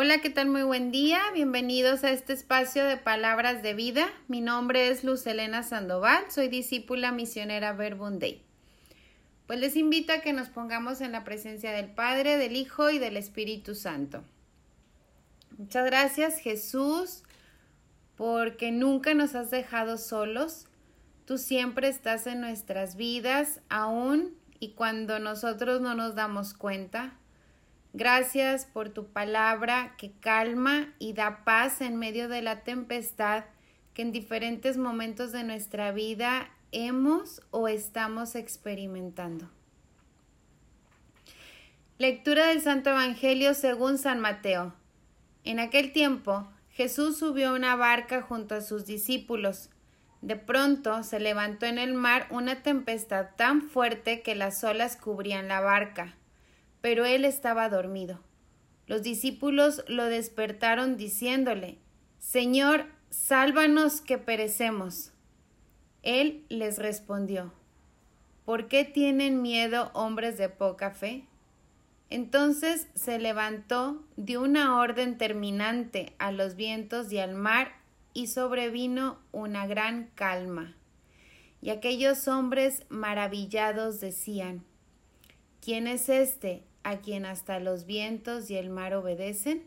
Hola, ¿qué tal? Muy buen día. Bienvenidos a este espacio de palabras de vida. Mi nombre es Luz Elena Sandoval, soy discípula misionera Verbum Day. Pues les invito a que nos pongamos en la presencia del Padre, del Hijo y del Espíritu Santo. Muchas gracias, Jesús, porque nunca nos has dejado solos. Tú siempre estás en nuestras vidas, aún y cuando nosotros no nos damos cuenta. Gracias por tu palabra que calma y da paz en medio de la tempestad que en diferentes momentos de nuestra vida hemos o estamos experimentando. Lectura del Santo Evangelio según San Mateo. En aquel tiempo Jesús subió a una barca junto a sus discípulos. De pronto se levantó en el mar una tempestad tan fuerte que las olas cubrían la barca pero él estaba dormido. Los discípulos lo despertaron diciéndole, Señor, sálvanos que perecemos. Él les respondió, ¿por qué tienen miedo hombres de poca fe? Entonces se levantó, dio una orden terminante a los vientos y al mar, y sobrevino una gran calma. Y aquellos hombres maravillados decían, ¿quién es este a quien hasta los vientos y el mar obedecen?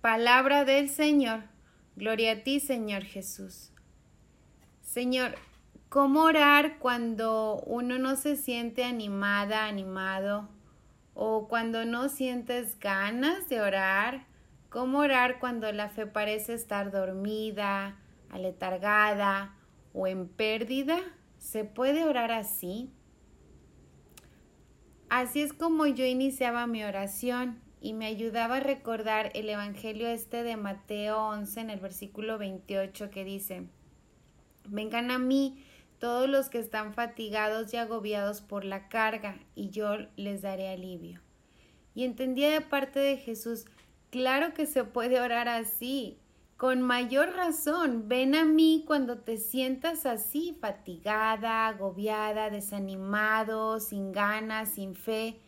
Palabra del Señor. Gloria a ti, Señor Jesús. Señor, ¿cómo orar cuando uno no se siente animada, animado? O cuando no sientes ganas de orar? ¿Cómo orar cuando la fe parece estar dormida, aletargada o en pérdida? ¿Se puede orar así? Así es como yo iniciaba mi oración y me ayudaba a recordar el Evangelio este de Mateo 11 en el versículo 28 que dice, Vengan a mí todos los que están fatigados y agobiados por la carga y yo les daré alivio. Y entendía de parte de Jesús, claro que se puede orar así, con mayor razón, ven a mí cuando te sientas así, fatigada, agobiada, desanimado, sin ganas, sin fe.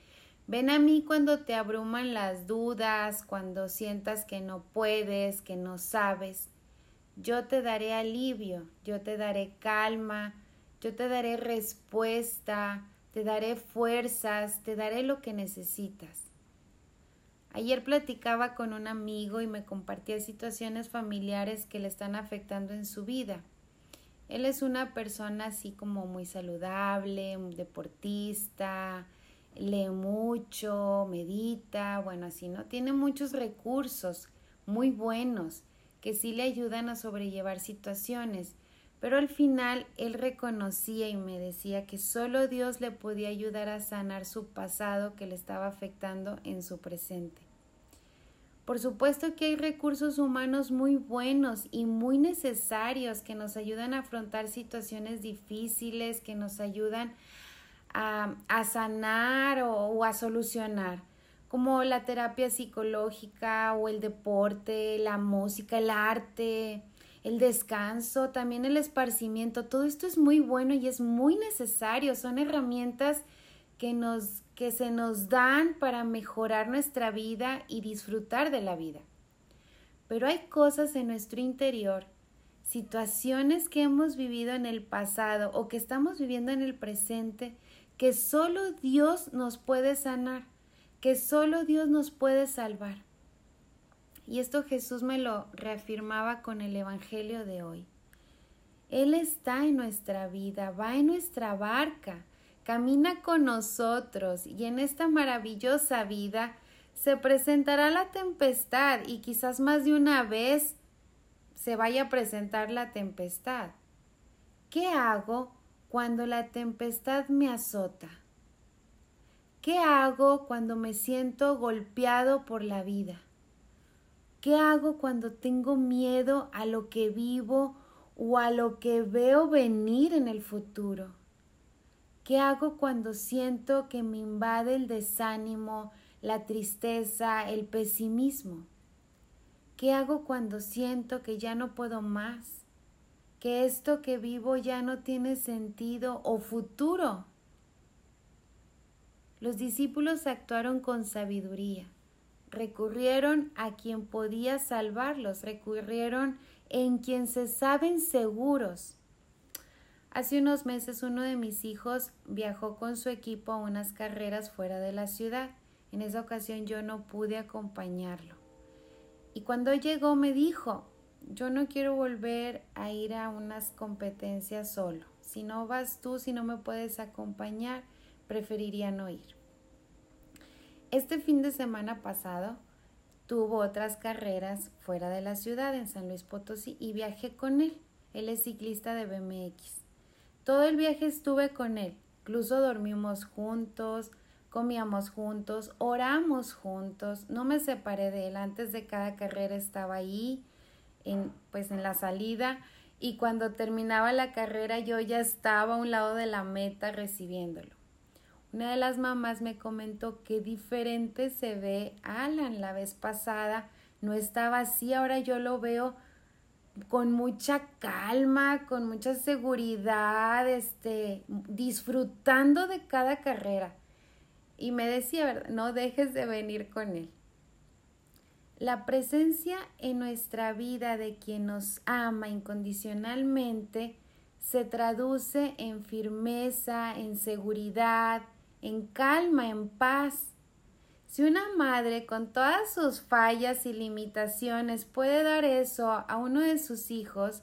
Ven a mí cuando te abruman las dudas, cuando sientas que no puedes, que no sabes. Yo te daré alivio, yo te daré calma, yo te daré respuesta, te daré fuerzas, te daré lo que necesitas. Ayer platicaba con un amigo y me compartía situaciones familiares que le están afectando en su vida. Él es una persona así como muy saludable, un deportista, lee mucho, medita, bueno, así, ¿no? Tiene muchos recursos muy buenos que sí le ayudan a sobrellevar situaciones, pero al final él reconocía y me decía que solo Dios le podía ayudar a sanar su pasado que le estaba afectando en su presente. Por supuesto que hay recursos humanos muy buenos y muy necesarios que nos ayudan a afrontar situaciones difíciles, que nos ayudan a, sanar o a solucionar como la terapia psicológica o el deporte, la música, el arte, el descanso, también el esparcimiento, todo esto es muy bueno y es muy necesario, son herramientas que nos que se nos dan para mejorar nuestra vida y disfrutar de la vida. Pero hay cosas en nuestro interior, situaciones que hemos vivido en el pasado o que estamos viviendo en el presente que solo Dios nos puede sanar, que solo Dios nos puede salvar. Y esto Jesús me lo reafirmaba con el Evangelio de hoy. Él está en nuestra vida, va en nuestra barca, camina con nosotros y en esta maravillosa vida se presentará la tempestad y quizás más de una vez se vaya a presentar la tempestad. ¿Qué hago cuando la tempestad me azota? ¿Qué hago cuando me siento golpeado por la vida? ¿Qué hago cuando tengo miedo a lo que vivo o a lo que veo venir en el futuro? ¿Qué hago cuando siento que me invade el desánimo, la tristeza, el pesimismo? ¿Qué hago cuando siento que ya no puedo más? Que esto que vivo ya no tiene sentido o futuro. Los discípulos actuaron con sabiduría recurrieron a quien podía salvarlos, recurrieron en quien se saben seguros. Hace unos meses uno de mis hijos viajó con su equipo a unas carreras fuera de la ciudad. En esa ocasión yo no pude acompañarlo. Y cuando llegó me dijo, yo no quiero volver a ir a unas competencias solo. Si no vas tú, si no me puedes acompañar, preferiría no ir. Este fin de semana pasado tuvo otras carreras fuera de la ciudad, en San Luis Potosí, y viajé con él. Él es ciclista de BMX. Todo el viaje estuve con él. Incluso dormimos juntos, comíamos juntos, oramos juntos. No me separé de él. Antes de cada carrera estaba ahí, en, pues en la salida. Y cuando terminaba la carrera yo ya estaba a un lado de la meta recibiéndolo. Una de las mamás me comentó qué diferente se ve Alan la vez pasada. No estaba así, ahora yo lo veo con mucha calma, con mucha seguridad, este, disfrutando de cada carrera. Y me decía, no dejes de venir con él. La presencia en nuestra vida de quien nos ama incondicionalmente se traduce en firmeza, en seguridad, en calma, en paz. Si una madre con todas sus fallas y limitaciones puede dar eso a uno de sus hijos,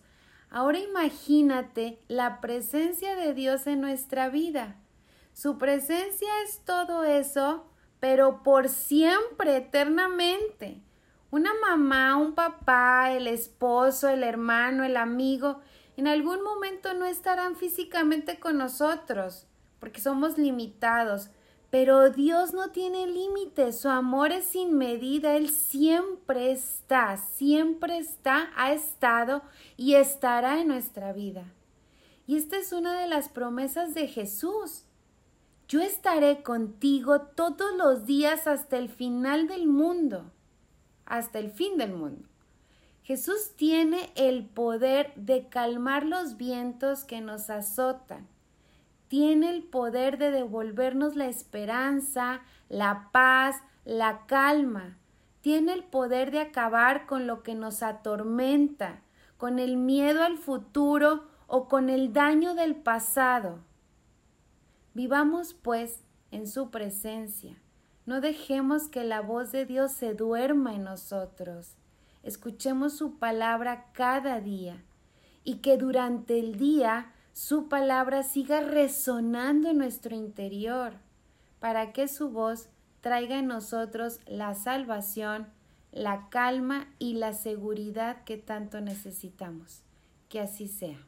ahora imagínate la presencia de Dios en nuestra vida. Su presencia es todo eso, pero por siempre, eternamente. Una mamá, un papá, el esposo, el hermano, el amigo, en algún momento no estarán físicamente con nosotros, porque somos limitados, pero Dios no tiene límites, su amor es sin medida, Él siempre está, siempre está, ha estado y estará en nuestra vida. Y esta es una de las promesas de Jesús. Yo estaré contigo todos los días hasta el final del mundo, hasta el fin del mundo. Jesús tiene el poder de calmar los vientos que nos azotan tiene el poder de devolvernos la esperanza, la paz, la calma. Tiene el poder de acabar con lo que nos atormenta, con el miedo al futuro o con el daño del pasado. Vivamos, pues, en su presencia. No dejemos que la voz de Dios se duerma en nosotros. Escuchemos su palabra cada día y que durante el día su palabra siga resonando en nuestro interior, para que su voz traiga en nosotros la salvación, la calma y la seguridad que tanto necesitamos. Que así sea.